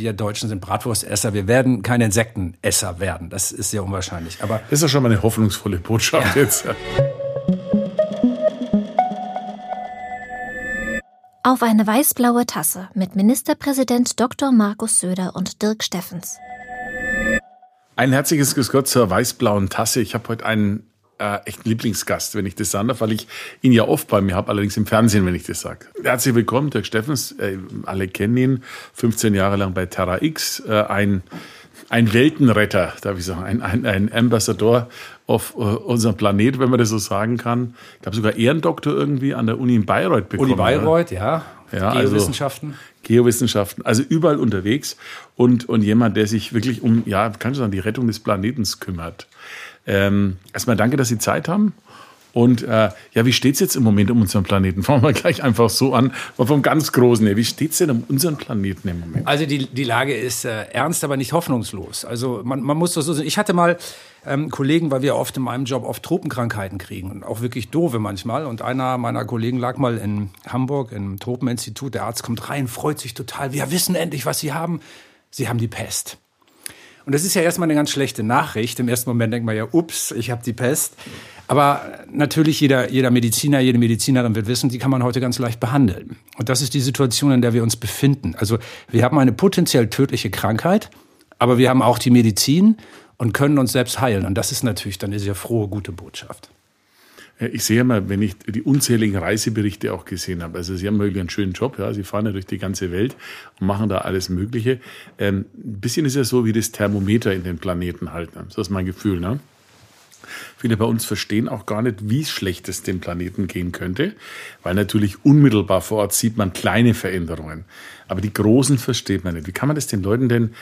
wir Deutschen sind Bratwurstesser. Wir werden keine Insektenesser werden. Das ist sehr unwahrscheinlich. Aber das ist ja schon mal eine hoffnungsvolle Botschaft ja. jetzt. Auf eine weißblaue Tasse mit Ministerpräsident Dr. Markus Söder und Dirk Steffens. Ein herzliches Grüß Gott zur weißblauen Tasse. Ich habe heute einen äh, echten Lieblingsgast, wenn ich das sagen darf, weil ich ihn ja oft bei mir habe, allerdings im Fernsehen, wenn ich das sage. Herzlich willkommen, Dirk Steffens. Äh, alle kennen ihn, 15 Jahre lang bei Terra X, äh, ein ein Weltenretter, darf ich sagen, ein, ein, ein Ambassador auf uh, unserem Planet, wenn man das so sagen kann. Ich habe sogar Ehrendoktor irgendwie an der Uni in Bayreuth bekommen. Uni Bayreuth, ja. ja. Geowissenschaften. Also, Geowissenschaften, also überall unterwegs und, und jemand, der sich wirklich um, ja, kann ich sagen, die Rettung des Planetens kümmert. Ähm, erstmal danke, dass Sie Zeit haben. Und äh, ja, wie steht es jetzt im Moment um unseren Planeten? Fangen wir gleich einfach so an, mal vom ganz Großen her. Wie steht es denn um unseren Planeten im Moment? Also die, die Lage ist äh, ernst, aber nicht hoffnungslos. Also man, man muss das so sehen. Ich hatte mal ähm, Kollegen, weil wir oft in meinem Job oft Tropenkrankheiten kriegen und auch wirklich doofe manchmal. Und einer meiner Kollegen lag mal in Hamburg im Tropeninstitut. Der Arzt kommt rein, freut sich total. Wir wissen endlich, was Sie haben. Sie haben die Pest. Und das ist ja erstmal eine ganz schlechte Nachricht. Im ersten Moment denkt man ja, ups, ich habe die Pest. Aber natürlich jeder, jeder Mediziner, jede Medizinerin wird wissen, die kann man heute ganz leicht behandeln. Und das ist die Situation, in der wir uns befinden. Also wir haben eine potenziell tödliche Krankheit, aber wir haben auch die Medizin und können uns selbst heilen. Und das ist natürlich dann eine sehr frohe, gute Botschaft. Ich sehe mal, wenn ich die unzähligen Reiseberichte auch gesehen habe, also Sie haben wirklich einen schönen Job, ja, Sie fahren ja durch die ganze Welt und machen da alles Mögliche. Ähm, ein bisschen ist ja so wie das Thermometer in den Planeten halten. So ist mein Gefühl, ne? Viele bei uns verstehen auch gar nicht, wie schlecht es dem Planeten gehen könnte, weil natürlich unmittelbar vor Ort sieht man kleine Veränderungen. Aber die großen versteht man nicht. Wie kann man das den Leuten denn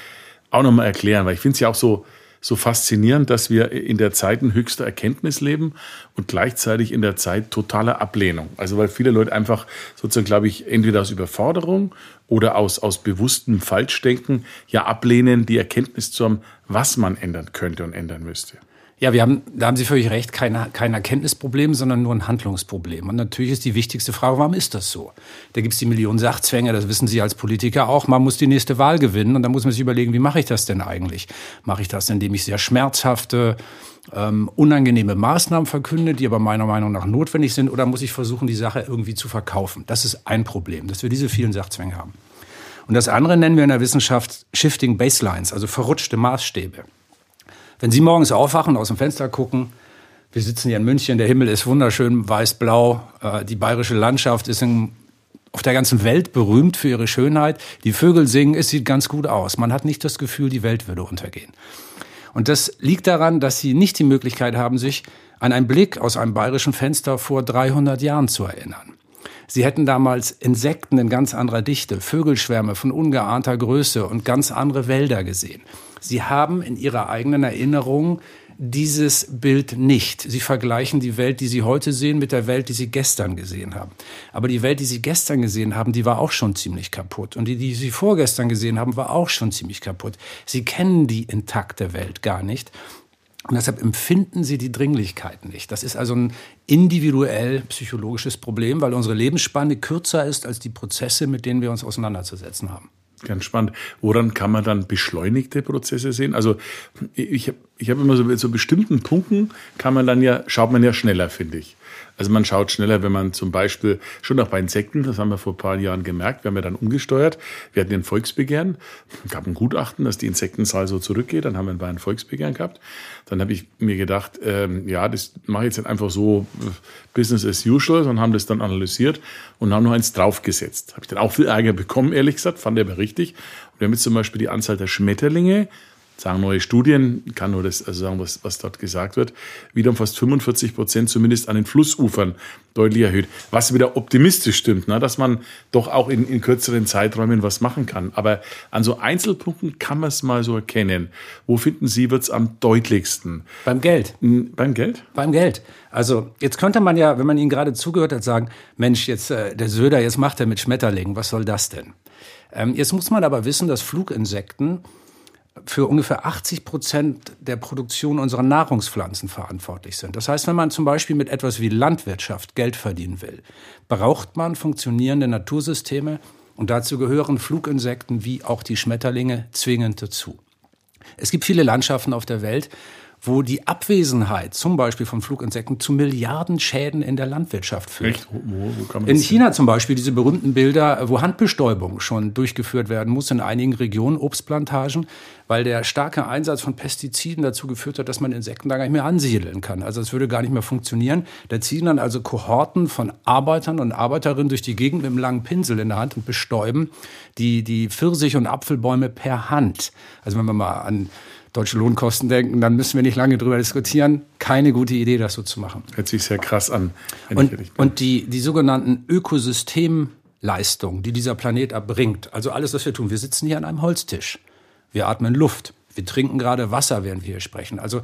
auch nochmal erklären? Weil ich finde es ja auch so, so faszinierend, dass wir in der Zeit in höchster Erkenntnis leben und gleichzeitig in der Zeit totaler Ablehnung. Also weil viele Leute einfach sozusagen, glaube ich, entweder aus Überforderung oder aus, aus bewusstem Falschdenken ja ablehnen, die Erkenntnis zu haben, was man ändern könnte und ändern müsste. Ja, wir haben, da haben Sie völlig recht, kein, kein Erkenntnisproblem, sondern nur ein Handlungsproblem. Und natürlich ist die wichtigste Frage, warum ist das so? Da gibt es die Millionen Sachzwänge, das wissen Sie als Politiker auch. Man muss die nächste Wahl gewinnen und dann muss man sich überlegen, wie mache ich das denn eigentlich? Mache ich das, indem ich sehr schmerzhafte, ähm, unangenehme Maßnahmen verkünde, die aber meiner Meinung nach notwendig sind, oder muss ich versuchen, die Sache irgendwie zu verkaufen? Das ist ein Problem, dass wir diese vielen Sachzwänge haben. Und das andere nennen wir in der Wissenschaft Shifting Baselines, also verrutschte Maßstäbe. Wenn Sie morgens aufwachen, aus dem Fenster gucken, wir sitzen hier in München, der Himmel ist wunderschön weiß-blau, äh, die bayerische Landschaft ist in, auf der ganzen Welt berühmt für ihre Schönheit, die Vögel singen, es sieht ganz gut aus. Man hat nicht das Gefühl, die Welt würde untergehen. Und das liegt daran, dass Sie nicht die Möglichkeit haben, sich an einen Blick aus einem bayerischen Fenster vor 300 Jahren zu erinnern. Sie hätten damals Insekten in ganz anderer Dichte, Vögelschwärme von ungeahnter Größe und ganz andere Wälder gesehen. Sie haben in ihrer eigenen Erinnerung dieses Bild nicht. Sie vergleichen die Welt, die Sie heute sehen, mit der Welt, die Sie gestern gesehen haben. Aber die Welt, die Sie gestern gesehen haben, die war auch schon ziemlich kaputt. Und die, die Sie vorgestern gesehen haben, war auch schon ziemlich kaputt. Sie kennen die intakte Welt gar nicht. Und deshalb empfinden sie die Dringlichkeit nicht. Das ist also ein individuell psychologisches Problem, weil unsere Lebensspanne kürzer ist als die Prozesse, mit denen wir uns auseinanderzusetzen haben. Ganz spannend. Woran kann man dann beschleunigte Prozesse sehen? Also ich habe ich hab immer so, so bestimmten Punkten kann man dann ja, schaut man ja schneller, finde ich. Also man schaut schneller, wenn man zum Beispiel, schon auch bei Insekten, das haben wir vor ein paar Jahren gemerkt, wir haben ja dann umgesteuert, wir hatten ein Volksbegehren, gab ein Gutachten, dass die Insektenzahl so zurückgeht, dann haben wir ein Volksbegehren gehabt. Dann habe ich mir gedacht, ähm, ja, das mache ich jetzt einfach so äh, Business as usual, sondern haben das dann analysiert und haben noch eins draufgesetzt. Habe ich dann auch viel Ärger bekommen, ehrlich gesagt, fand er aber richtig. Und wir haben jetzt zum Beispiel die Anzahl der Schmetterlinge sagen neue Studien, kann nur das also sagen, was, was dort gesagt wird, wieder um fast 45 Prozent zumindest an den Flussufern deutlich erhöht. Was wieder optimistisch stimmt, ne, dass man doch auch in, in kürzeren Zeiträumen was machen kann. Aber an so Einzelpunkten kann man es mal so erkennen. Wo finden Sie, wird es am deutlichsten? Beim Geld. Beim Geld? Beim Geld. Also jetzt könnte man ja, wenn man Ihnen gerade zugehört hat, sagen, Mensch, jetzt äh, der Söder, jetzt macht er mit Schmetterlingen, was soll das denn? Ähm, jetzt muss man aber wissen, dass Fluginsekten für ungefähr 80 Prozent der Produktion unserer Nahrungspflanzen verantwortlich sind. Das heißt, wenn man zum Beispiel mit etwas wie Landwirtschaft Geld verdienen will, braucht man funktionierende Natursysteme, Und dazu gehören Fluginsekten wie auch die Schmetterlinge zwingend dazu. Es gibt viele Landschaften auf der Welt, wo die Abwesenheit zum Beispiel von Fluginsekten zu Milliardenschäden in der Landwirtschaft führt. Echt? Wo, wo kann man in China zum Beispiel diese berühmten Bilder, wo Handbestäubung schon durchgeführt werden muss in einigen Regionen, Obstplantagen, weil der starke Einsatz von Pestiziden dazu geführt hat, dass man Insekten da gar nicht mehr ansiedeln kann. Also es würde gar nicht mehr funktionieren. Da ziehen dann also Kohorten von Arbeitern und Arbeiterinnen durch die Gegend mit einem langen Pinsel in der Hand und bestäuben die, die Pfirsich- und Apfelbäume per Hand. Also wenn man mal an deutsche Lohnkosten denken, dann müssen wir nicht lange drüber diskutieren. Keine gute Idee, das so zu machen. Hört sich sehr krass an. Und, und die, die sogenannten Ökosystemleistungen, die dieser Planet erbringt, also alles, was wir tun, wir sitzen hier an einem Holztisch, wir atmen Luft, wir trinken gerade Wasser, während wir hier sprechen. Also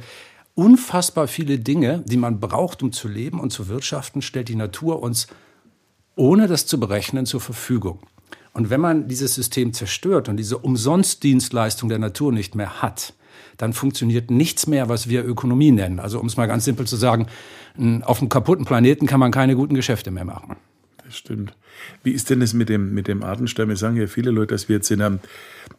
unfassbar viele Dinge, die man braucht, um zu leben und zu wirtschaften, stellt die Natur uns ohne das zu berechnen zur Verfügung. Und wenn man dieses System zerstört und diese Umsonstdienstleistung der Natur nicht mehr hat, dann funktioniert nichts mehr, was wir Ökonomie nennen. Also um es mal ganz simpel zu sagen, auf einem kaputten Planeten kann man keine guten Geschäfte mehr machen. Stimmt. Wie ist denn es mit dem, mit dem Artensterben? Es sagen ja viele Leute, dass wir jetzt in einem,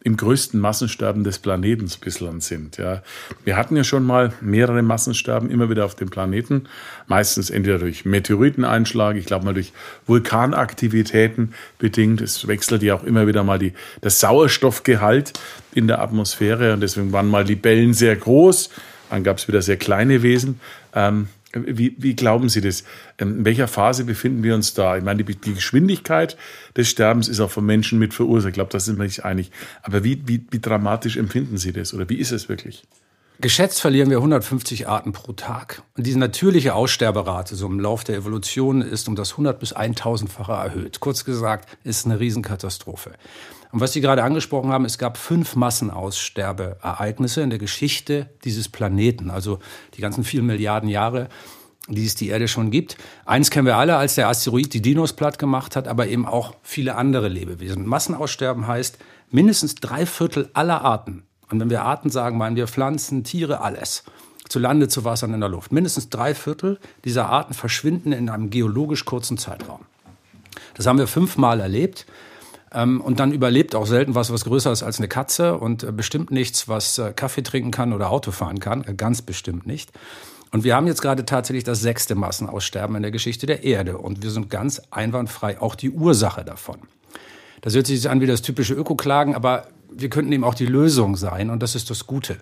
im größten Massensterben des Planeten bislang sind. Ja. Wir hatten ja schon mal mehrere Massensterben immer wieder auf dem Planeten. Meistens entweder durch Meteoriteneinschlag, ich glaube mal durch Vulkanaktivitäten bedingt. Es wechselt ja auch immer wieder mal die, das Sauerstoffgehalt in der Atmosphäre und deswegen waren mal Libellen sehr groß. Dann gab es wieder sehr kleine Wesen. Ähm, wie, wie glauben Sie das? Ähm, in welcher Phase befinden wir uns da? Ich meine, die, die Geschwindigkeit des Sterbens ist auch von Menschen mit verursacht. Ich glaube, da sind wir nicht einig. Aber wie, wie, wie dramatisch empfinden Sie das? Oder wie ist es wirklich? Geschätzt verlieren wir 150 Arten pro Tag. Und diese natürliche Aussterberate, so im Lauf der Evolution, ist um das 100 bis 1000-fache erhöht. Kurz gesagt, ist eine Riesenkatastrophe. Und was Sie gerade angesprochen haben, es gab fünf Massenaussterbeereignisse in der Geschichte dieses Planeten, also die ganzen vielen Milliarden Jahre, die es die Erde schon gibt. Eins kennen wir alle, als der Asteroid die Dinos platt gemacht hat, aber eben auch viele andere Lebewesen. Massenaussterben heißt mindestens drei Viertel aller Arten. Und wenn wir Arten sagen, meinen wir Pflanzen, Tiere, alles. Zu Lande, zu Wasser und in der Luft. Mindestens drei Viertel dieser Arten verschwinden in einem geologisch kurzen Zeitraum. Das haben wir fünfmal erlebt. Ähm, und dann überlebt auch selten was, was größer ist als eine Katze und äh, bestimmt nichts, was äh, Kaffee trinken kann oder Auto fahren kann. Äh, ganz bestimmt nicht. Und wir haben jetzt gerade tatsächlich das sechste Massenaussterben in der Geschichte der Erde. Und wir sind ganz einwandfrei auch die Ursache davon. Das hört sich an wie das typische Ökoklagen, aber wir könnten eben auch die Lösung sein und das ist das Gute.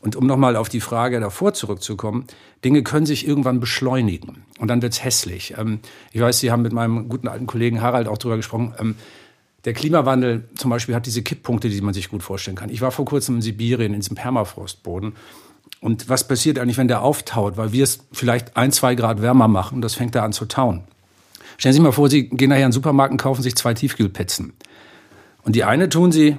Und um nochmal auf die Frage davor zurückzukommen, Dinge können sich irgendwann beschleunigen und dann wird's hässlich. Ähm, ich weiß, Sie haben mit meinem guten alten Kollegen Harald auch drüber gesprochen. Der Klimawandel zum Beispiel hat diese Kipppunkte, die man sich gut vorstellen kann. Ich war vor kurzem in Sibirien, in diesem Permafrostboden. Und was passiert eigentlich, wenn der auftaut? Weil wir es vielleicht ein, zwei Grad wärmer machen, das fängt da an zu tauen. Stellen Sie sich mal vor, Sie gehen nachher in den Supermarkt und kaufen sich zwei Tiefkühlpizzen. Und die eine tun Sie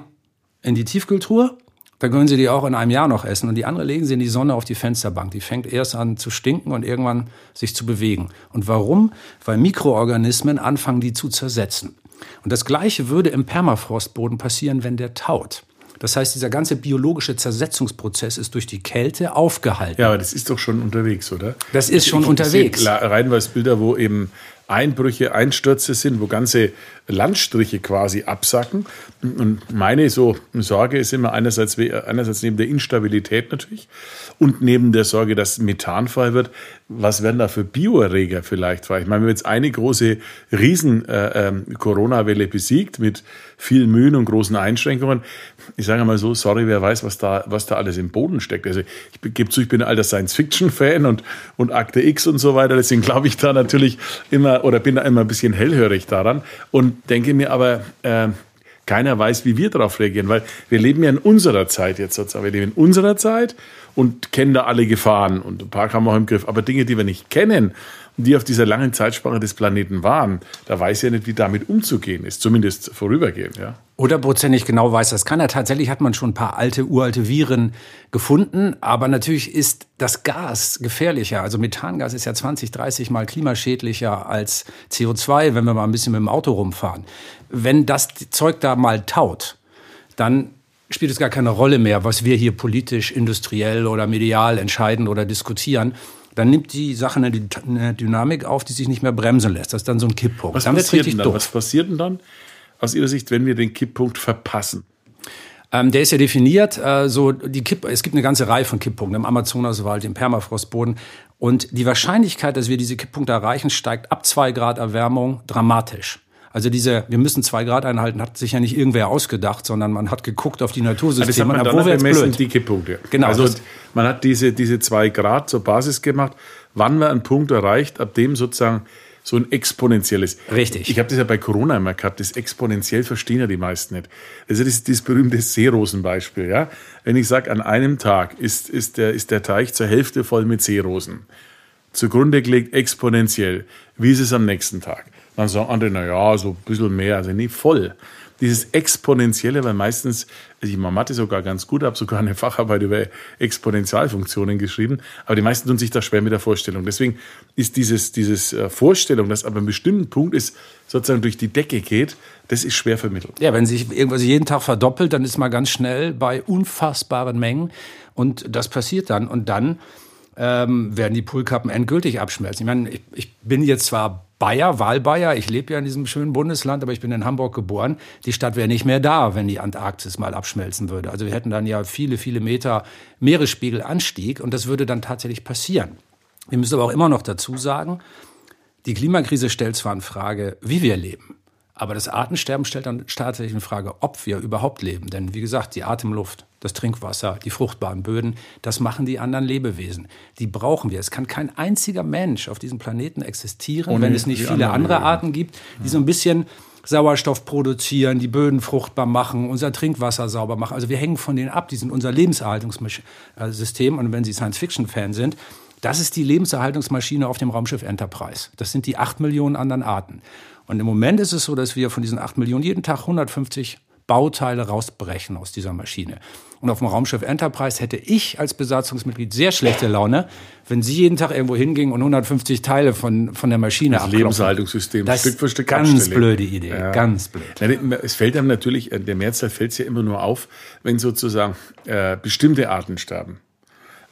in die Tiefkühltruhe, dann können Sie die auch in einem Jahr noch essen. Und die andere legen Sie in die Sonne auf die Fensterbank. Die fängt erst an zu stinken und irgendwann sich zu bewegen. Und warum? Weil Mikroorganismen anfangen, die zu zersetzen. Und das Gleiche würde im Permafrostboden passieren, wenn der taut. Das heißt, dieser ganze biologische Zersetzungsprozess ist durch die Kälte aufgehalten. Ja, aber das ist doch schon unterwegs, oder? Das ist schon ich, unterwegs. Ich reihenweise Bilder, wo eben Einbrüche, Einstürze sind, wo ganze Landstriche quasi absacken. Und meine so Sorge ist immer einerseits, einerseits neben der Instabilität natürlich und neben der Sorge, dass Methan frei wird, was werden da für Bioerreger vielleicht frei? Ich meine, wir haben jetzt eine große Riesen-Corona-Welle äh, ähm, besiegt mit viel Mühen und großen Einschränkungen. Ich sage mal so, sorry, wer weiß, was da, was da alles im Boden steckt. Also ich gebe zu, ich bin ein alter Science-Fiction-Fan und, und Akte X und so weiter. Deswegen glaube ich da natürlich immer oder bin da immer ein bisschen hellhörig daran und denke mir aber, äh, keiner weiß, wie wir darauf reagieren, weil wir leben ja in unserer Zeit jetzt sozusagen. Wir leben in unserer Zeit und kennen da alle Gefahren und ein paar haben wir auch im Griff. Aber Dinge, die wir nicht kennen die auf dieser langen Zeitspanne des Planeten waren, da weiß er nicht, wie damit umzugehen ist, zumindest vorübergehend, ja. Hundertprozentig genau weiß das kann er. Tatsächlich hat man schon ein paar alte, uralte Viren gefunden, aber natürlich ist das Gas gefährlicher. Also Methangas ist ja 20, 30 Mal klimaschädlicher als CO2, wenn wir mal ein bisschen mit dem Auto rumfahren. Wenn das Zeug da mal taut, dann spielt es gar keine Rolle mehr, was wir hier politisch, industriell oder medial entscheiden oder diskutieren. Dann nimmt die Sache eine Dynamik auf, die sich nicht mehr bremsen lässt. Das ist dann so ein Kipppunkt. Was dann passiert denn dann? Doof. Was passiert denn dann? aus Ihrer Sicht, wenn wir den Kipppunkt verpassen? Ähm, der ist ja definiert, äh, so die Kipp, es gibt eine ganze Reihe von Kipppunkten im Amazonaswald, im Permafrostboden. Und die Wahrscheinlichkeit, dass wir diese Kipppunkte erreichen, steigt ab zwei Grad Erwärmung dramatisch. Also diese, wir müssen zwei Grad einhalten, hat sich ja nicht irgendwer ausgedacht, sondern man hat geguckt auf die Natursysteme. Also das hat man dann gemessen, die Kipppunkte. Genau. Also man hat diese, diese zwei Grad zur Basis gemacht, wann man einen Punkt erreicht, ab dem sozusagen so ein exponentielles. Richtig. Ich habe das ja bei Corona immer gehabt, das exponentiell verstehen ja die meisten nicht. Also das ist das berühmte Seerosenbeispiel. Ja? Wenn ich sage, an einem Tag ist, ist, der, ist der Teich zur Hälfte voll mit Seerosen, zugrunde gelegt exponentiell, wie ist es am nächsten Tag? Dann sagen andere, na ja, so ein bisschen mehr, also nicht voll dieses Exponentielle, weil meistens, also ich mache Mathe sogar ganz gut, habe sogar eine Facharbeit über Exponentialfunktionen geschrieben, aber die meisten tun sich da schwer mit der Vorstellung. Deswegen ist dieses, dieses äh, Vorstellung, dass aber ein bestimmten Punkt ist, sozusagen durch die Decke geht, das ist schwer vermittelt. Ja, wenn sich irgendwas jeden Tag verdoppelt, dann ist man ganz schnell bei unfassbaren Mengen und das passiert dann und dann ähm, werden die Poolkappen endgültig abschmelzen. Ich meine, ich, ich bin jetzt zwar Bayer, Wahlbayer. Ich lebe ja in diesem schönen Bundesland, aber ich bin in Hamburg geboren. Die Stadt wäre nicht mehr da, wenn die Antarktis mal abschmelzen würde. Also wir hätten dann ja viele, viele Meter Meeresspiegelanstieg und das würde dann tatsächlich passieren. Wir müssen aber auch immer noch dazu sagen, die Klimakrise stellt zwar in Frage, wie wir leben. Aber das Artensterben stellt dann tatsächlich in Frage, ob wir überhaupt leben. Denn wie gesagt, die Atemluft, das Trinkwasser, die fruchtbaren Böden, das machen die anderen Lebewesen. Die brauchen wir. Es kann kein einziger Mensch auf diesem Planeten existieren, Ohne wenn es nicht viele andere Arten gibt, die so ein bisschen Sauerstoff produzieren, die Böden fruchtbar machen, unser Trinkwasser sauber machen. Also wir hängen von denen ab. Die sind unser Lebenserhaltungssystem. Und wenn Sie Science-Fiction-Fan sind, das ist die Lebenserhaltungsmaschine auf dem Raumschiff Enterprise. Das sind die acht Millionen anderen Arten. Und im Moment ist es so, dass wir von diesen 8 Millionen jeden Tag 150 Bauteile rausbrechen aus dieser Maschine. Und auf dem Raumschiff Enterprise hätte ich als Besatzungsmitglied sehr schlechte Laune, wenn Sie jeden Tag irgendwo hingingen und 150 Teile von, von der Maschine Das Lebenshaltungssystem das Stück für Stück Ganz abstellen. blöde Idee, ja. ganz blöd. Es fällt einem natürlich, äh, der Mehrzahl fällt es ja immer nur auf, wenn sozusagen äh, bestimmte Arten sterben.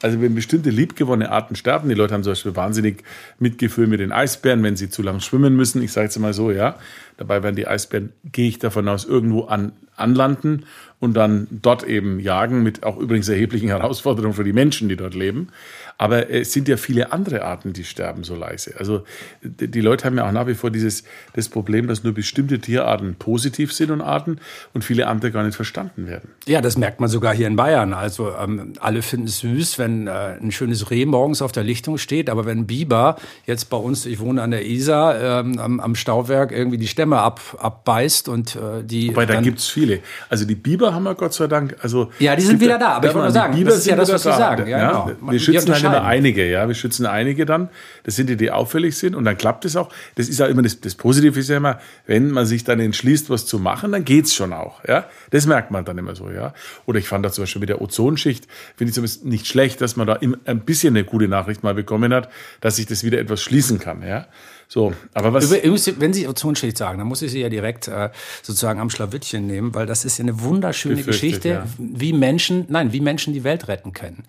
Also wenn bestimmte liebgewonnene Arten sterben, die Leute haben zum Beispiel wahnsinnig Mitgefühl mit den Eisbären, wenn sie zu lang schwimmen müssen. Ich sage jetzt mal so, ja. Dabei werden die Eisbären, gehe ich davon aus, irgendwo an, anlanden und dann dort eben jagen, mit auch übrigens erheblichen Herausforderungen für die Menschen, die dort leben. Aber es sind ja viele andere Arten, die sterben so leise. Also die Leute haben ja auch nach wie vor dieses das Problem, dass nur bestimmte Tierarten positiv sind und Arten und viele andere gar nicht verstanden werden. Ja, das merkt man sogar hier in Bayern. Also ähm, alle finden es süß, wenn äh, ein schönes Reh morgens auf der Lichtung steht, aber wenn Biber jetzt bei uns, ich wohne an der Isar, ähm, am, am Stauwerk irgendwie die Stämme ab, abbeißt und äh, die. Wobei, da gibt's viele. Also die Biber haben wir Gott sei Dank. Also ja, die sind wieder da. Aber ich wollte nur sagen, Biber das ist ja das, was Sie sagen. Ja, ja, genau. Wir schützen halt immer einige, ja. Wir schützen einige dann. Das sind die, die auffällig sind. Und dann klappt es auch. Das ist ja immer das, das Positive ist ja immer, wenn man sich dann entschließt, was zu machen, dann geht's schon auch. Ja. Das merkt man dann immer so, ja. Oder ich fand da zum Beispiel mit der Ozonschicht, finde ich zumindest nicht schlecht, dass man da ein bisschen eine gute Nachricht mal bekommen hat, dass sich das wieder etwas schließen kann, ja. So, aber was. Wenn Sie Ozonschicht sagen, dann muss ich Sie ja direkt äh, sozusagen am Schlawittchen nehmen, weil das ist ja eine wunderschöne Geschichte, ja. wie Menschen, nein, wie Menschen die Welt retten können.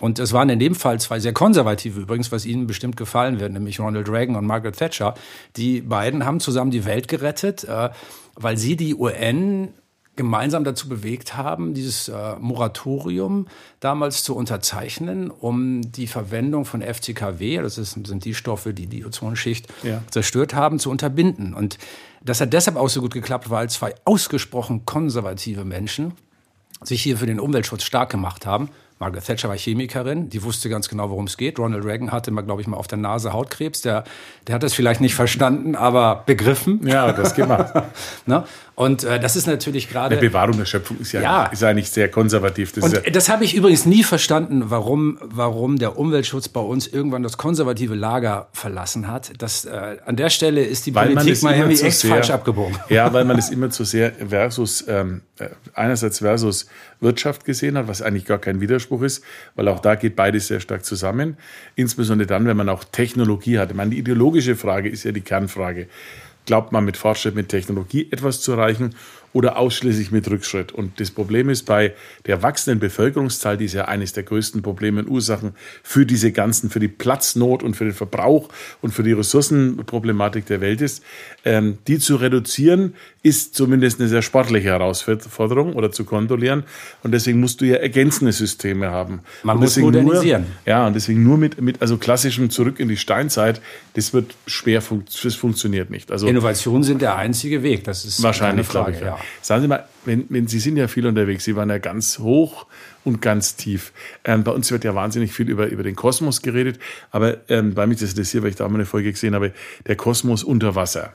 Und es waren in dem Fall zwei sehr konservative übrigens, was Ihnen bestimmt gefallen wird, nämlich Ronald Reagan und Margaret Thatcher. Die beiden haben zusammen die Welt gerettet, äh, weil sie die UN gemeinsam dazu bewegt haben, dieses äh, Moratorium damals zu unterzeichnen, um die Verwendung von FCKW, das ist, sind die Stoffe, die die Ozonschicht ja. zerstört haben, zu unterbinden. Und das hat deshalb auch so gut geklappt, weil zwei ausgesprochen konservative Menschen sich hier für den Umweltschutz stark gemacht haben. Margaret Thatcher war Chemikerin, die wusste ganz genau, worum es geht. Ronald Reagan hatte mal, glaube ich, mal auf der Nase Hautkrebs. Der, der hat das vielleicht nicht verstanden, aber begriffen. Ja, das gemacht. ne? Und äh, das ist natürlich gerade. Die Bewahrung der Schöpfung ist ja, ja. Ist eigentlich sehr konservativ. Das, und ja das habe ich übrigens nie verstanden, warum, warum der Umweltschutz bei uns irgendwann das konservative Lager verlassen hat. Das, äh, an der Stelle ist die weil Politik mal irgendwie echt sehr, falsch abgebogen. Ja, weil man es immer zu sehr versus, ähm, äh, einerseits versus Wirtschaft gesehen hat, was eigentlich gar kein Widerspruch ist, weil auch da geht beides sehr stark zusammen. Insbesondere dann, wenn man auch Technologie hat. Ich meine, die ideologische Frage ist ja die Kernfrage glaubt man mit Fortschritt, mit Technologie etwas zu erreichen oder ausschließlich mit Rückschritt. Und das Problem ist bei der wachsenden Bevölkerungszahl, die ist ja eines der größten Probleme und Ursachen für diese ganzen, für die Platznot und für den Verbrauch und für die Ressourcenproblematik der Welt ist, ähm, die zu reduzieren, ist zumindest eine sehr sportliche Herausforderung oder zu kontrollieren. Und deswegen musst du ja ergänzende Systeme haben. Man muss modernisieren. Nur, ja, und deswegen nur mit, mit also klassischem Zurück in die Steinzeit, das wird schwer, das funktioniert nicht. Also Innovationen sind der einzige Weg. Das ist wahrscheinlich, Frage, glaube ich. Ja. Sagen Sie mal, wenn, wenn Sie sind ja viel unterwegs, Sie waren ja ganz hoch und ganz tief. Ähm, bei uns wird ja wahnsinnig viel über, über den Kosmos geredet, aber ähm, bei mich das interessiert, weil ich da mal eine Folge gesehen habe, der Kosmos unter Wasser.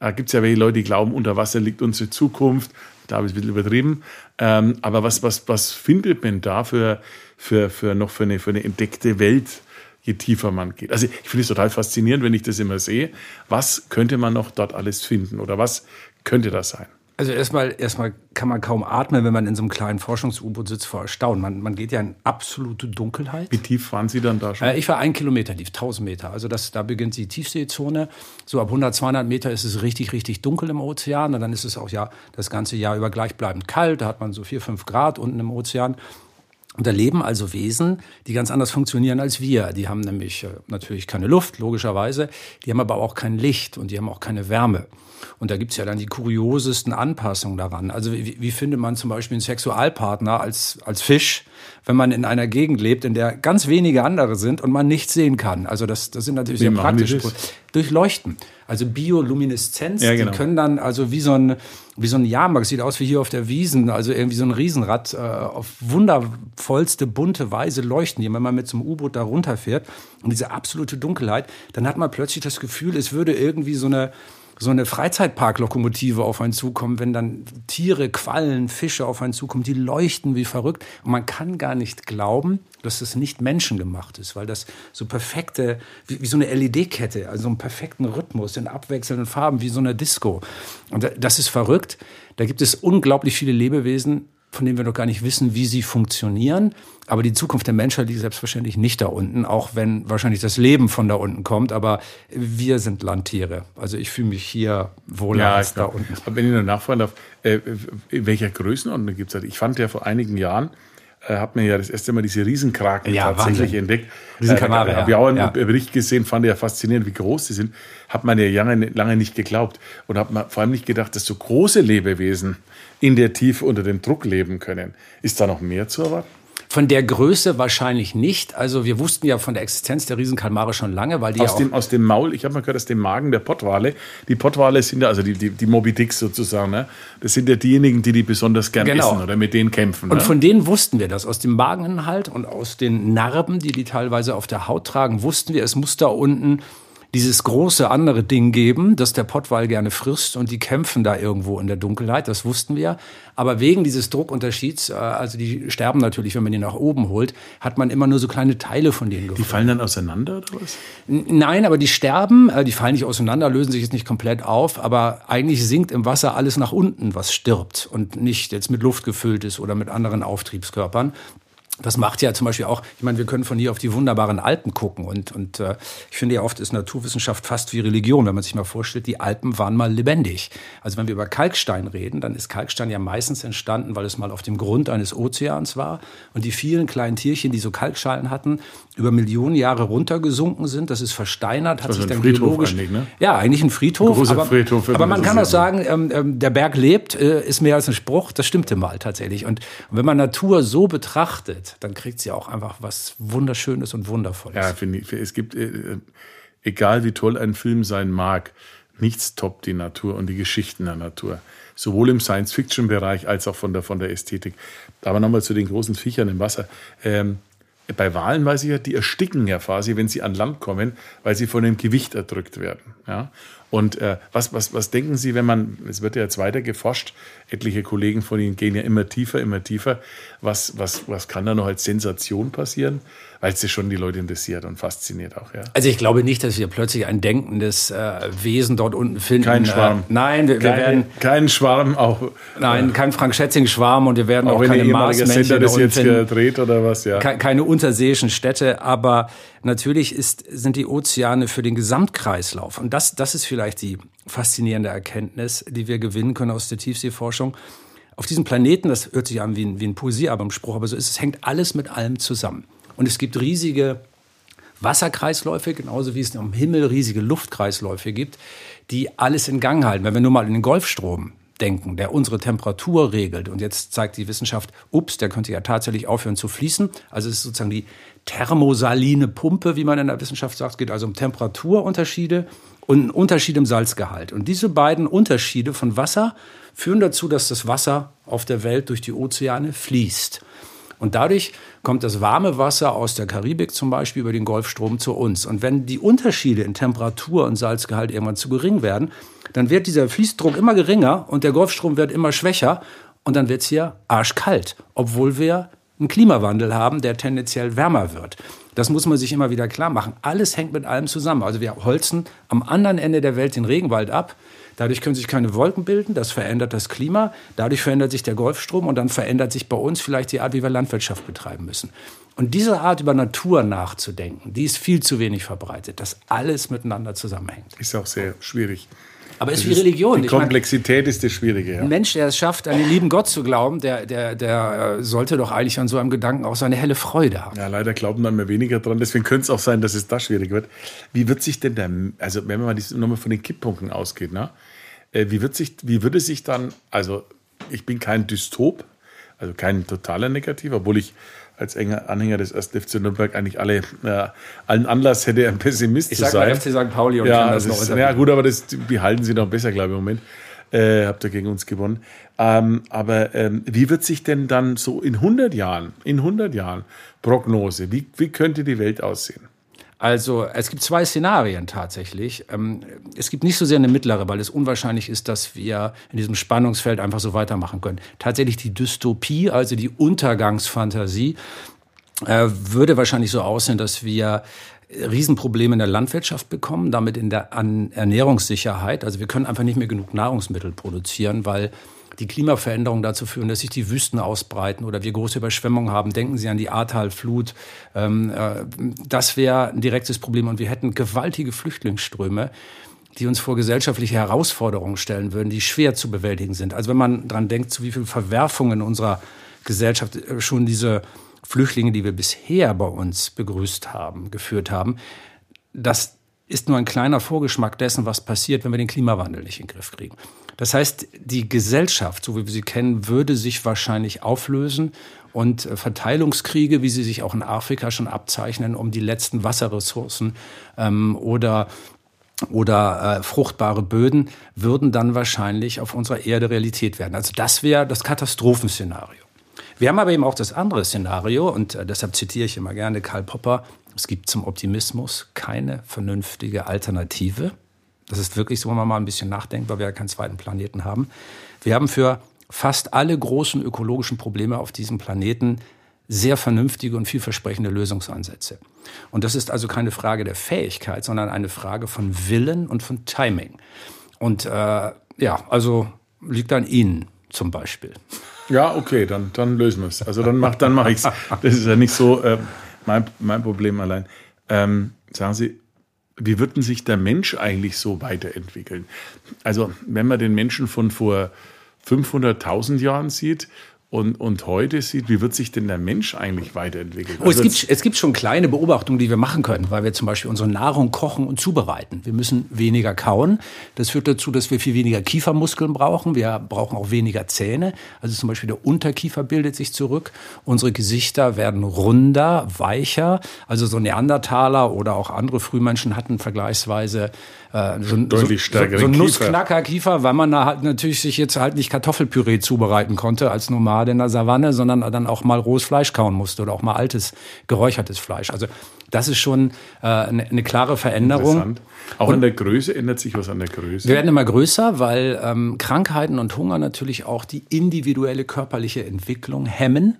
Da gibt es ja welche Leute, die glauben, unter Wasser liegt unsere Zukunft. Da habe ich ein bisschen übertrieben. Ähm, aber was, was, was findet man da für, für, für noch für eine, für eine entdeckte Welt, je tiefer man geht? Also ich finde es total faszinierend, wenn ich das immer sehe. Was könnte man noch dort alles finden? Oder was könnte das sein? Also erstmal, erstmal kann man kaum atmen, wenn man in so einem kleinen Forschungs-U-Boot sitzt vor Erstaunen. Man, man geht ja in absolute Dunkelheit. Wie tief waren Sie dann da schon? Äh, ich war ein Kilometer tief, 1000 Meter. Also das, da beginnt die Tiefseezone. So ab 100, 200 Meter ist es richtig, richtig dunkel im Ozean. Und dann ist es auch ja das ganze Jahr über gleichbleibend kalt. Da hat man so 4, 5 Grad unten im Ozean. Und da leben also Wesen, die ganz anders funktionieren als wir. Die haben nämlich äh, natürlich keine Luft, logischerweise. Die haben aber auch kein Licht und die haben auch keine Wärme. Und da gibt's ja dann die kuriosesten Anpassungen daran. Also wie, wie findet man zum Beispiel einen Sexualpartner als, als Fisch, wenn man in einer Gegend lebt, in der ganz wenige andere sind und man nichts sehen kann? Also das, das sind natürlich Wie sehr praktische das? Pro- durch Leuchten. Also Biolumineszenz, Ja, genau. die können dann also wie so ein wie so ein Jahrmarkt, sieht aus wie hier auf der Wiesen, also irgendwie so ein Riesenrad äh, auf wundervollste bunte Weise leuchten, die wenn man mit so einem U-Boot da runterfährt und diese absolute Dunkelheit, dann hat man plötzlich das Gefühl, es würde irgendwie so eine so eine Freizeitparklokomotive auf einen zukommen, wenn dann Tiere, Quallen, Fische auf einen zukommen, die leuchten wie verrückt. Und man kann gar nicht glauben, dass das nicht menschengemacht ist, weil das so perfekte, wie, wie so eine LED-Kette, also so einen perfekten Rhythmus in abwechselnden Farben, wie so eine Disco. Und da- das ist verrückt. Da gibt es unglaublich viele Lebewesen, von denen wir noch gar nicht wissen, wie sie funktionieren. Aber die Zukunft der Menschheit liegt selbstverständlich nicht da unten, auch wenn wahrscheinlich das Leben von da unten kommt. Aber wir sind Landtiere. Also ich fühle mich hier wohler als da unten. Aber wenn ich noch nachfragen darf, äh, in welcher Größenordnung gibt es das? Ich fand ja vor einigen Jahren, äh, hat man ja das erste Mal diese Riesenkraken Ja, tatsächlich Wahnsinn. entdeckt. Riesenkalmare, äh, ja. Habe ich auch einen Ja. Bericht gesehen, fand ich ja faszinierend, wie groß die sind. Hat man ja lange, lange nicht geglaubt. Und hat man vor allem nicht gedacht, dass so große Lebewesen in der Tiefe unter dem Druck leben können. Ist da noch mehr zu erwarten? Von der Größe wahrscheinlich nicht. Also wir wussten ja von der Existenz der Riesenkalmare schon lange, weil die Aus ja auch dem, aus dem Maul, ich habe mal gehört, aus dem Magen der Pottwale. Die Pottwale sind ja, also die, die, die Moby Dicks sozusagen, ne? das sind ja diejenigen, die die besonders gern Genau. essen oder mit denen kämpfen. Und ne? von denen wussten wir das. Aus dem Mageninhalt und aus den Narben, die die teilweise auf der Haut tragen, wussten wir, es muss da unten dieses große andere Ding geben, das der Pottwal gerne frisst und die kämpfen da irgendwo in der Dunkelheit, das wussten wir. Aber wegen dieses Druckunterschieds, äh, also die sterben natürlich, wenn man die nach oben holt, hat man immer nur so kleine Teile von denen die gefunden. fallen dann auseinander oder was? Nein, aber die sterben, äh, die fallen nicht auseinander, lösen sich jetzt nicht komplett auf, aber eigentlich sinkt im Wasser alles nach unten, was stirbt und nicht jetzt mit Luft gefüllt ist oder mit anderen Auftriebskörpern. Das macht ja zum Beispiel auch, ich meine, wir können von hier auf die wunderbaren Alpen gucken und, und äh, ich finde ja oft ist Naturwissenschaft fast wie Religion, wenn man sich mal vorstellt, die Alpen waren mal lebendig. Also wenn wir über Kalkstein reden, dann ist Kalkstein ja meistens entstanden, weil es mal auf dem Grund eines Ozeans war und die vielen kleinen Tierchen, die so Kalkschalen hatten, über Millionen Jahre runtergesunken sind. Das ist versteinert, hat Also sich ein dann Friedhof geologisch, eigentlich, ne? ja, eigentlich ein Friedhof. Großer aber, Friedhof, aber man das kann auch sagen, ähm, ähm, der Berg lebt, äh, ist mehr als ein Spruch. Das stimmte mal tatsächlich. Und, und wenn man Natur so betrachtet, dann kriegt sie auch einfach was Wunderschönes und Wundervolles. Ja, finde ich. Es gibt, äh, egal wie toll ein Film sein mag, nichts toppt die Natur und die Geschichten der Natur. Sowohl im Science-Fiction-Bereich als auch von der, von der Ästhetik. Aber nochmal zu den großen Viechern im Wasser. Ähm, bei Walen weiß ich ja, die ersticken ja quasi, wenn sie an Land kommen, weil sie von dem Gewicht erdrückt werden. Ja? Und äh, was, was, was denken Sie, wenn man, es wird ja jetzt weiter geforscht, etliche Kollegen von Ihnen gehen ja immer tiefer, immer tiefer. Was, was, was kann da noch als Sensation passieren? Weil es ja schon die Leute interessiert und fasziniert auch, ja. Also ich glaube nicht, dass wir plötzlich ein denkendes äh, Wesen dort unten finden. Kein Schwarm. Äh, nein, wir, wir werden keinen Schwarm, auch, nein, kein Frank Schätzing Schwarm und wir werden auch, auch keine Marsmännchen Sender da das jetzt finden. dreht oder was, ja. Ke- keine unterseeischen Städte, aber natürlich ist, sind die Ozeane für den Gesamtkreislauf. Und das, das ist vielleicht die faszinierende Erkenntnis, die wir gewinnen können aus der Tiefseeforschung. Auf diesem Planeten, das hört sich an wie ein, wie ein Poesiealbumspruch, aber so ist es, hängt alles mit allem zusammen. Und es gibt riesige Wasserkreisläufe, genauso wie es am Himmel riesige Luftkreisläufe gibt, die alles in Gang halten. Wenn wir nur mal in den Golfstrom denken, der unsere Temperatur regelt. Und jetzt zeigt die Wissenschaft, ups, der könnte ja tatsächlich aufhören zu fließen. Also es ist sozusagen die thermosaline Pumpe, wie man in der Wissenschaft sagt. Es geht also um Temperaturunterschiede und einen Unterschied im Salzgehalt. Und diese beiden Unterschiede von Wasser führen dazu, dass das Wasser auf der Welt durch die Ozeane fließt. Und dadurch kommt das warme Wasser aus der Karibik zum Beispiel über den Golfstrom zu uns. Und wenn die Unterschiede in Temperatur und Salzgehalt irgendwann zu gering werden, dann wird dieser Fließdruck immer geringer und der Golfstrom wird immer schwächer und dann wird es hier arschkalt, obwohl wir einen Klimawandel haben, der tendenziell wärmer wird. Das muss man sich immer wieder klar machen. Alles hängt mit allem zusammen. Also wir holzen am anderen Ende der Welt den Regenwald ab. Dadurch können sich keine Wolken bilden, das verändert das Klima, dadurch verändert sich der Golfstrom und dann verändert sich bei uns vielleicht die Art, wie wir Landwirtschaft betreiben müssen. Und diese Art über Natur nachzudenken, die ist viel zu wenig verbreitet, dass alles miteinander zusammenhängt. Ist auch sehr schwierig. Aber es ist wie Religion. Die Komplexität meine, ist das Schwierige. Ja. Ein Mensch, der es schafft, an den lieben Gott zu glauben, der, der, der sollte doch eigentlich an so einem Gedanken auch seine helle Freude haben. Ja, leider glauben dann mehr weniger dran. Deswegen könnte es auch sein, dass es da schwierig wird. Wie wird sich denn der, also wenn man mal nochmal von den Kipppunkten ausgeht, ne? Äh, wie, wird sich, wie würde sich dann, also ich bin kein Dystop, also kein totaler Negativ, obwohl ich als enger Anhänger des 1. FC Nürnberg eigentlich alle, äh, allen Anlass hätte, ein Pessimist ich zu sein. Ich sage FC St. Pauli und ja, kann das, das noch ist, Ja gut, aber das behalten sie noch besser, glaube ich, im Moment. Äh, habt ihr gegen uns gewonnen. Ähm, aber ähm, wie wird sich denn dann so in 100 Jahren, in 100 Jahren Prognose, wie, wie könnte die Welt aussehen? Also es gibt zwei Szenarien tatsächlich. Ähm, es gibt nicht so sehr eine mittlere, weil es unwahrscheinlich ist, dass wir in diesem Spannungsfeld einfach so weitermachen können. Tatsächlich die Dystopie, also die Untergangsfantasie, äh, würde wahrscheinlich so aussehen, dass wir Riesenprobleme in der Landwirtschaft bekommen, damit in der Ernährungssicherheit. Also wir können einfach nicht mehr genug Nahrungsmittel produzieren, weil die Klimaveränderungen dazu führen, dass sich die Wüsten ausbreiten oder wir große Überschwemmungen haben. Denken Sie an die Ahrtalflut. Ähm, äh, das wäre ein direktes Problem und wir hätten gewaltige Flüchtlingsströme die uns vor gesellschaftliche Herausforderungen stellen würden, die schwer zu bewältigen sind. Also wenn man dran denkt, zu wie viel Verwerfungen unserer Gesellschaft äh, schon diese Flüchtlinge, die wir bisher bei uns begrüßt haben, geführt haben, das ist nur ein kleiner Vorgeschmack dessen, was passiert, wenn wir den Klimawandel nicht in den Griff kriegen. Das heißt, die Gesellschaft, so wie wir sie kennen, würde sich wahrscheinlich auflösen und äh, Verteilungskriege, wie sie sich auch in Afrika schon abzeichnen, um die letzten Wasserressourcen ähm, oder oder äh, fruchtbare Böden würden dann wahrscheinlich auf unserer Erde Realität werden. Also das wäre das Katastrophenszenario. Wir haben aber eben auch das andere Szenario und äh, deshalb zitiere ich immer gerne Karl Popper. Es gibt zum Optimismus keine vernünftige Alternative. Das ist wirklich so, wenn man mal ein bisschen nachdenkt, weil wir ja keinen zweiten Planeten haben. Wir haben für fast alle großen ökologischen Probleme auf diesem Planeten sehr vernünftige und vielversprechende Lösungsansätze. Und das ist also keine Frage der Fähigkeit, sondern eine Frage von Willen und von Timing. Und äh, ja, also liegt an Ihnen zum Beispiel. Ja, okay, dann, dann lösen wir es. Also dann mach, dann mache ich es. Das ist ja nicht so äh, mein, mein Problem allein. Ähm, sagen Sie, wie wird denn sich der Mensch eigentlich so weiterentwickeln? Also, wenn man den Menschen von vor 500.000 Jahren sieht und, und heute sieht, wie wird sich denn der Mensch eigentlich weiterentwickeln? Oh, es, gibt, es gibt schon kleine Beobachtungen, die wir machen können, weil wir zum Beispiel unsere Nahrung kochen und zubereiten. Wir müssen weniger kauen. Das führt dazu, dass wir viel weniger Kiefermuskeln brauchen. Wir brauchen auch weniger Zähne. Also zum Beispiel der Unterkiefer bildet sich zurück. Unsere Gesichter werden runder, weicher. Also so Neandertaler oder auch andere Frühmenschen hatten vergleichsweise äh, so, deutlich stärkeren so, so Nussknackerkiefer, weil man da halt natürlich sich jetzt halt nicht Kartoffelpüree zubereiten konnte als Nomade in der Savanne, sondern dann auch mal rohes Fleisch kauen musste oder auch mal altes geräuchertes Fleisch. Also das ist schon äh, eine, eine klare Veränderung. Auch Und an der Größe ändert sich was an der Größe. Wir werden immer größer, weil ähm, Krankheiten und Hunger natürlich auch die individuelle körperliche Entwicklung hemmen.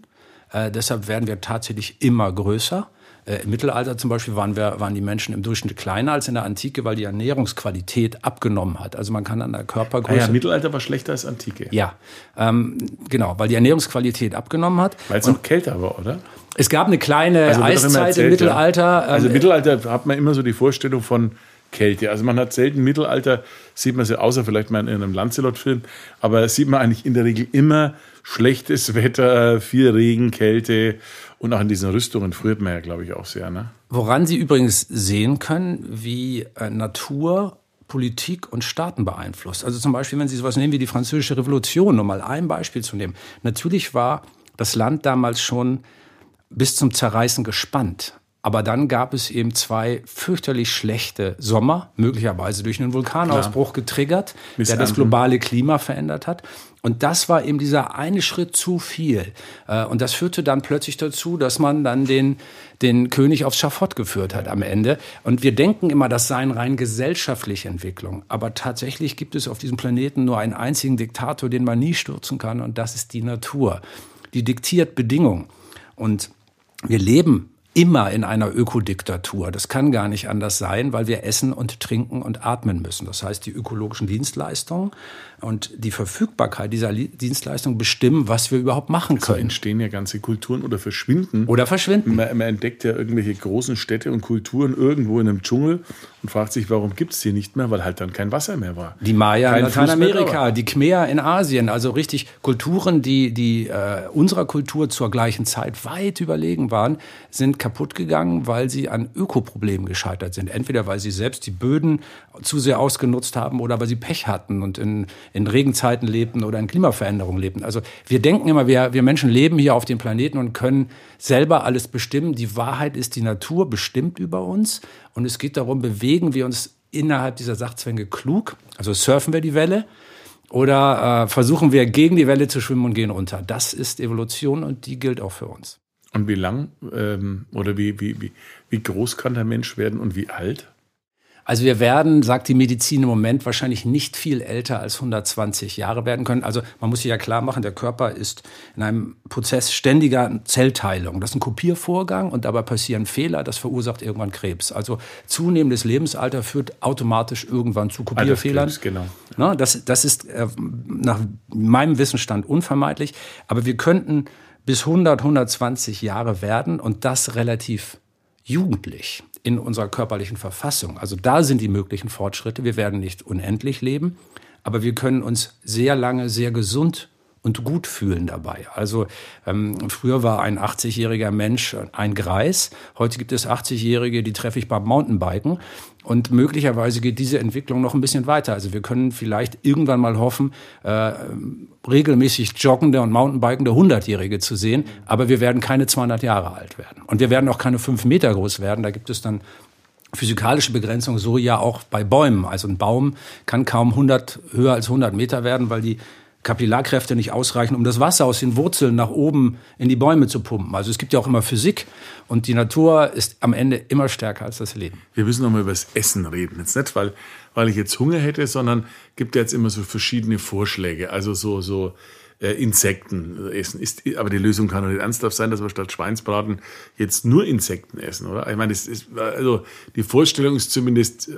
Äh, deshalb werden wir tatsächlich immer größer. Äh, Im Mittelalter zum Beispiel waren, wir, waren die Menschen im Durchschnitt kleiner als in der Antike, weil die Ernährungsqualität abgenommen hat. Also man kann an der Körpergröße. Ah ja, Mittelalter war schlechter als Antike. Ja, ähm, genau, weil die Ernährungsqualität abgenommen hat. Weil es noch kälter war, oder? Es gab eine kleine also Eiszeit erzählt, im Mittelalter. Ja. Also im ähm, Mittelalter hat man immer so die Vorstellung von Kälte. Also man hat selten Mittelalter, sieht man sie außer vielleicht mal in einem Lancelot-Film, aber sieht man eigentlich in der Regel immer schlechtes Wetter, viel Regen, Kälte und auch in diesen Rüstungen friert man ja, glaube ich, auch sehr. Ne? Woran Sie übrigens sehen können, wie äh, Natur Politik und Staaten beeinflusst. Also zum Beispiel, wenn Sie sowas nehmen wie die Französische Revolution, um mal ein Beispiel zu nehmen. Natürlich war das Land damals schon bis zum Zerreißen gespannt. Aber dann gab es eben zwei fürchterlich schlechte Sommer, möglicherweise durch einen Vulkanausbruch getriggert, der das globale Klima verändert hat. Und das war eben dieser eine Schritt zu viel. Äh, und das führte dann plötzlich dazu, dass man dann den, den König aufs Schafott geführt hat am Ende. Und wir denken immer, das seien rein gesellschaftliche Entwicklungen. Aber tatsächlich gibt es auf diesem Planeten nur einen einzigen Diktator, den man nie stürzen kann. Und das ist die Natur. Die diktiert Bedingungen. Und wir leben immer in einer Ökodiktatur. Das kann gar nicht anders sein, weil wir essen und trinken und atmen müssen. Das heißt, die ökologischen Dienstleistungen und die Verfügbarkeit dieser Dienstleistungen bestimmen, was wir überhaupt machen können. So entstehen ja ganze Kulturen oder verschwinden. Oder verschwinden. Man, man entdeckt ja irgendwelche großen Städte und Kulturen irgendwo in einem Dschungel und fragt sich, warum gibt es die nicht mehr, weil halt dann kein Wasser mehr war. Die Maya kein in Lateinamerika, die Khmer in Asien, also richtig Kulturen, die, die äh, unserer Kultur zur gleichen Zeit weit überlegen waren, sind kaputt gegangen, weil sie an Ökoproblemen gescheitert sind. Entweder weil sie selbst die Böden zu sehr ausgenutzt haben oder weil sie Pech hatten und in in Regenzeiten lebten oder in Klimaveränderungen lebten. Also wir denken immer, wir, wir Menschen leben hier auf dem Planeten und können selber alles bestimmen. Die Wahrheit ist, die Natur bestimmt über uns und es geht darum, bewegen wir uns innerhalb dieser Sachzwänge klug, also surfen wir die Welle oder äh, versuchen wir gegen die Welle zu schwimmen und gehen runter. Das ist Evolution und die gilt auch für uns. Und wie lang ähm, oder wie, wie, wie, wie groß kann der Mensch werden und wie alt? Also wir werden, sagt die Medizin im Moment, wahrscheinlich nicht viel älter als 120 Jahre werden können. Also man muss sich ja klar machen, der Körper ist in einem Prozess ständiger Zellteilung. Das ist ein Kopiervorgang und dabei passieren Fehler, das verursacht irgendwann Krebs. Also zunehmendes Lebensalter führt automatisch irgendwann zu Kopierfehlern. Krebs, genau. Na, das, das ist äh, nach meinem Wissensstand unvermeidlich. Aber wir könnten bis 100, 120 Jahre werden und das relativ jugendlich in unserer körperlichen Verfassung. Also da sind die möglichen Fortschritte. Wir werden nicht unendlich leben, aber wir können uns sehr lange sehr gesund und gut fühlen dabei. Also ähm, früher war ein 80-jähriger Mensch ein Greis. Heute gibt es 80-Jährige, die treffe ich beim Mountainbiken. Und möglicherweise geht diese Entwicklung noch ein bisschen weiter. Also wir können vielleicht irgendwann mal hoffen, äh, regelmäßig joggende und Mountainbikende 100-Jährige zu sehen. Aber wir werden keine 200 Jahre alt werden. Und wir werden auch keine 5 Meter groß werden. Da gibt es dann physikalische Begrenzung, so ja auch bei Bäumen. Also ein Baum kann kaum 100, höher als 100 Meter werden, weil die Kapillarkräfte nicht ausreichen, um das Wasser aus den Wurzeln nach oben in die Bäume zu pumpen. Also es gibt ja auch immer Physik und die Natur ist am Ende immer stärker als das Leben. Wir müssen nochmal über das Essen reden. Jetzt nicht, weil, weil ich jetzt Hunger hätte, sondern gibt ja jetzt immer so verschiedene Vorschläge. Also so, so äh, Insekten essen. Ist, aber die Lösung kann doch nicht ernsthaft sein, dass wir statt Schweinsbraten jetzt nur Insekten essen, oder? Ich meine, das ist, also die Vorstellung ist zumindest äh,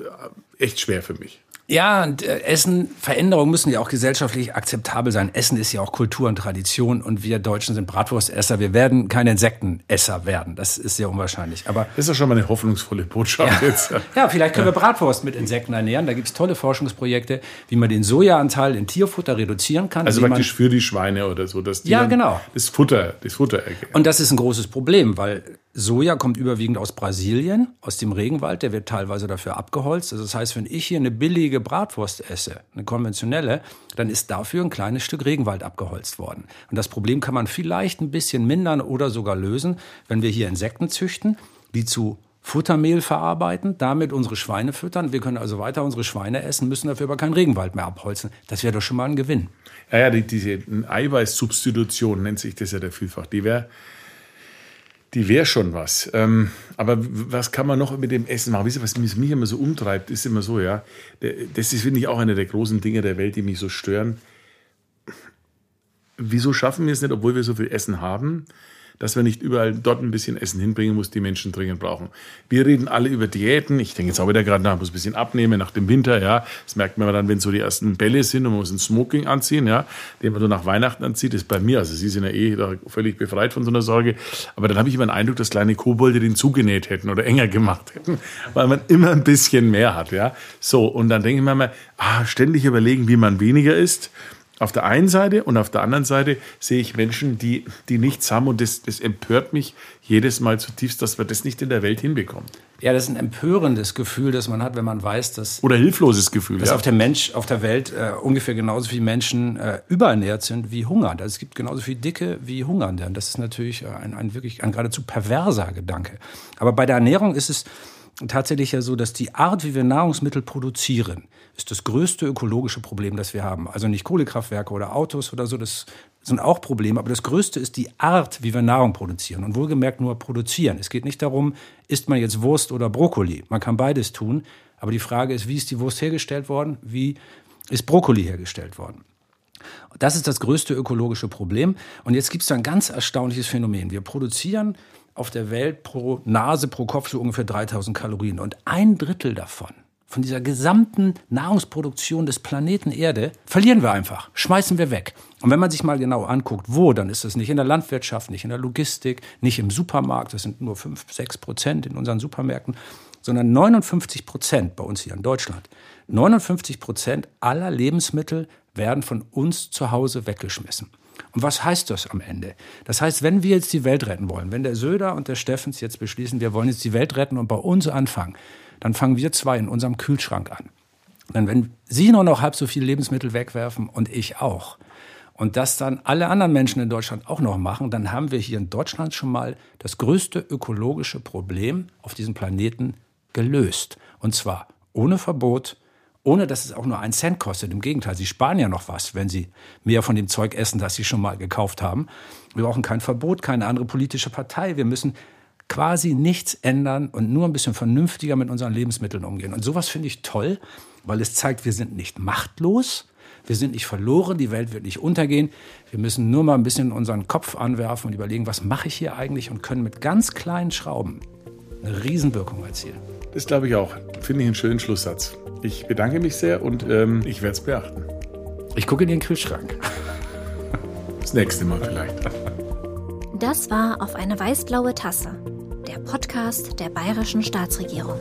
echt schwer für mich. Ja, und äh, Essen, Veränderungen müssen ja auch gesellschaftlich akzeptabel sein. Essen ist ja auch Kultur und Tradition und wir Deutschen sind Bratwurstesser. Wir werden keine Insektenesser werden. Das ist sehr unwahrscheinlich. Aber das ist doch schon mal eine hoffnungsvolle Botschaft ja. jetzt. ja, vielleicht können wir Bratwurst mit Insekten ernähren. Da gibt's tolle Forschungsprojekte, wie man den Sojaanteil in Tierfutter reduzieren kann. Also praktisch für die Schweine oder so, dass die ja, genau. das Futter, das Futter ergeben. Und das ist ein großes Problem, weil Soja kommt überwiegend aus Brasilien, aus dem Regenwald, der wird teilweise dafür abgeholzt. Also das heißt, wenn ich hier eine billige Bratwurst esse, eine konventionelle, dann ist dafür ein kleines Stück Regenwald abgeholzt worden. Und das Problem kann man vielleicht ein bisschen mindern oder sogar lösen, wenn wir hier Insekten züchten, die zu Futtermehl verarbeiten, damit unsere Schweine füttern. Wir können also weiter unsere Schweine essen, müssen dafür aber keinen Regenwald mehr abholzen. Das wäre doch schon mal ein Gewinn. Ja, ja, die, diese Eiweißsubstitution nennt sich das ja der vielfach. Die wäre die wäre schon was. Ähm, aber was kann man noch mit dem Essen machen? Wisst ihr, was mich immer so umtreibt, ist immer so, ja. Das ist, finde ich, auch einer der großen Dinge der Welt, die mich so stören. Wieso schaffen wir es nicht, obwohl wir so viel Essen haben, dass wir nicht überall dort ein bisschen Essen hinbringen muss, die Menschen dringend brauchen. Wir reden alle über Diäten. Ich denke jetzt auch wieder gerade nach, muss ein bisschen abnehmen nach dem Winter, ja. Das merkt man dann, wenn so die ersten Bälle sind und man muss ein Smoking anziehen, ja, den man so nach Weihnachten anzieht, ist bei mir, also Sie sind ja eh völlig befreit von so einer Sorge. Aber dann habe ich immer den Eindruck, dass kleine Kobolde den zugenäht hätten oder enger gemacht hätten, weil man immer ein bisschen mehr hat, ja. So. Und dann denke ich mir mal, ah, ständig überlegen, wie man weniger isst auf der einen Seite und auf der anderen Seite sehe ich Menschen, die, die nichts haben und das, das empört mich jedes Mal zutiefst, dass wir das nicht in der Welt hinbekommen. Ja, das ist ein empörendes Gefühl, das man hat, wenn man weiß, dass. Oder hilfloses Gefühl. Dass ja. auf der Mensch, auf der Welt äh, ungefähr genauso viele Menschen äh, überernährt sind wie Hungernde. Also es gibt genauso viele Dicke wie Hungernde. Und das ist natürlich ein, ein wirklich ein geradezu perverser Gedanke. Aber bei der Ernährung ist es tatsächlich ja so, dass die Art, wie wir Nahrungsmittel produzieren, ist das größte ökologische Problem, das wir haben. Also nicht Kohlekraftwerke oder Autos oder so, das sind auch Probleme, aber das größte ist die Art, wie wir Nahrung produzieren und wohlgemerkt nur produzieren. Es geht nicht darum, isst man jetzt Wurst oder Brokkoli. Man kann beides tun, aber die Frage ist, wie ist die Wurst hergestellt worden? Wie ist Brokkoli hergestellt worden? Das ist das größte ökologische Problem. Und jetzt gibt es ein ganz erstaunliches Phänomen. Wir produzieren auf der Welt pro Nase, pro Kopf so ungefähr 3000 Kalorien. Und ein Drittel davon, von dieser gesamten Nahrungsproduktion des Planeten Erde, verlieren wir einfach, schmeißen wir weg. Und wenn man sich mal genau anguckt, wo, dann ist das nicht in der Landwirtschaft, nicht in der Logistik, nicht im Supermarkt, das sind nur 5, 6 Prozent in unseren Supermärkten, sondern 59 Prozent bei uns hier in Deutschland. 59 Prozent aller Lebensmittel werden von uns zu Hause weggeschmissen. Und was heißt das am Ende? Das heißt, wenn wir jetzt die Welt retten wollen, wenn der Söder und der Steffens jetzt beschließen, wir wollen jetzt die Welt retten und bei uns anfangen, dann fangen wir zwei in unserem Kühlschrank an. Denn wenn Sie nur noch halb so viele Lebensmittel wegwerfen und ich auch, und das dann alle anderen Menschen in Deutschland auch noch machen, dann haben wir hier in Deutschland schon mal das größte ökologische Problem auf diesem Planeten gelöst. Und zwar ohne Verbot, ohne dass es auch nur einen Cent kostet. Im Gegenteil, sie sparen ja noch was, wenn sie mehr von dem Zeug essen, das sie schon mal gekauft haben. Wir brauchen kein Verbot, keine andere politische Partei. Wir müssen quasi nichts ändern und nur ein bisschen vernünftiger mit unseren Lebensmitteln umgehen. Und sowas finde ich toll, weil es zeigt, wir sind nicht machtlos, wir sind nicht verloren, die Welt wird nicht untergehen. Wir müssen nur mal ein bisschen unseren Kopf anwerfen und überlegen, was mache ich hier eigentlich und können mit ganz kleinen Schrauben eine Riesenwirkung erzielen. Das glaube ich auch. Finde ich einen schönen Schlusssatz. Ich bedanke mich sehr und ähm, ich werde es beachten. Ich gucke in den Kühlschrank. Das nächste Mal vielleicht. Das war auf eine weißblaue Tasse, der Podcast der bayerischen Staatsregierung.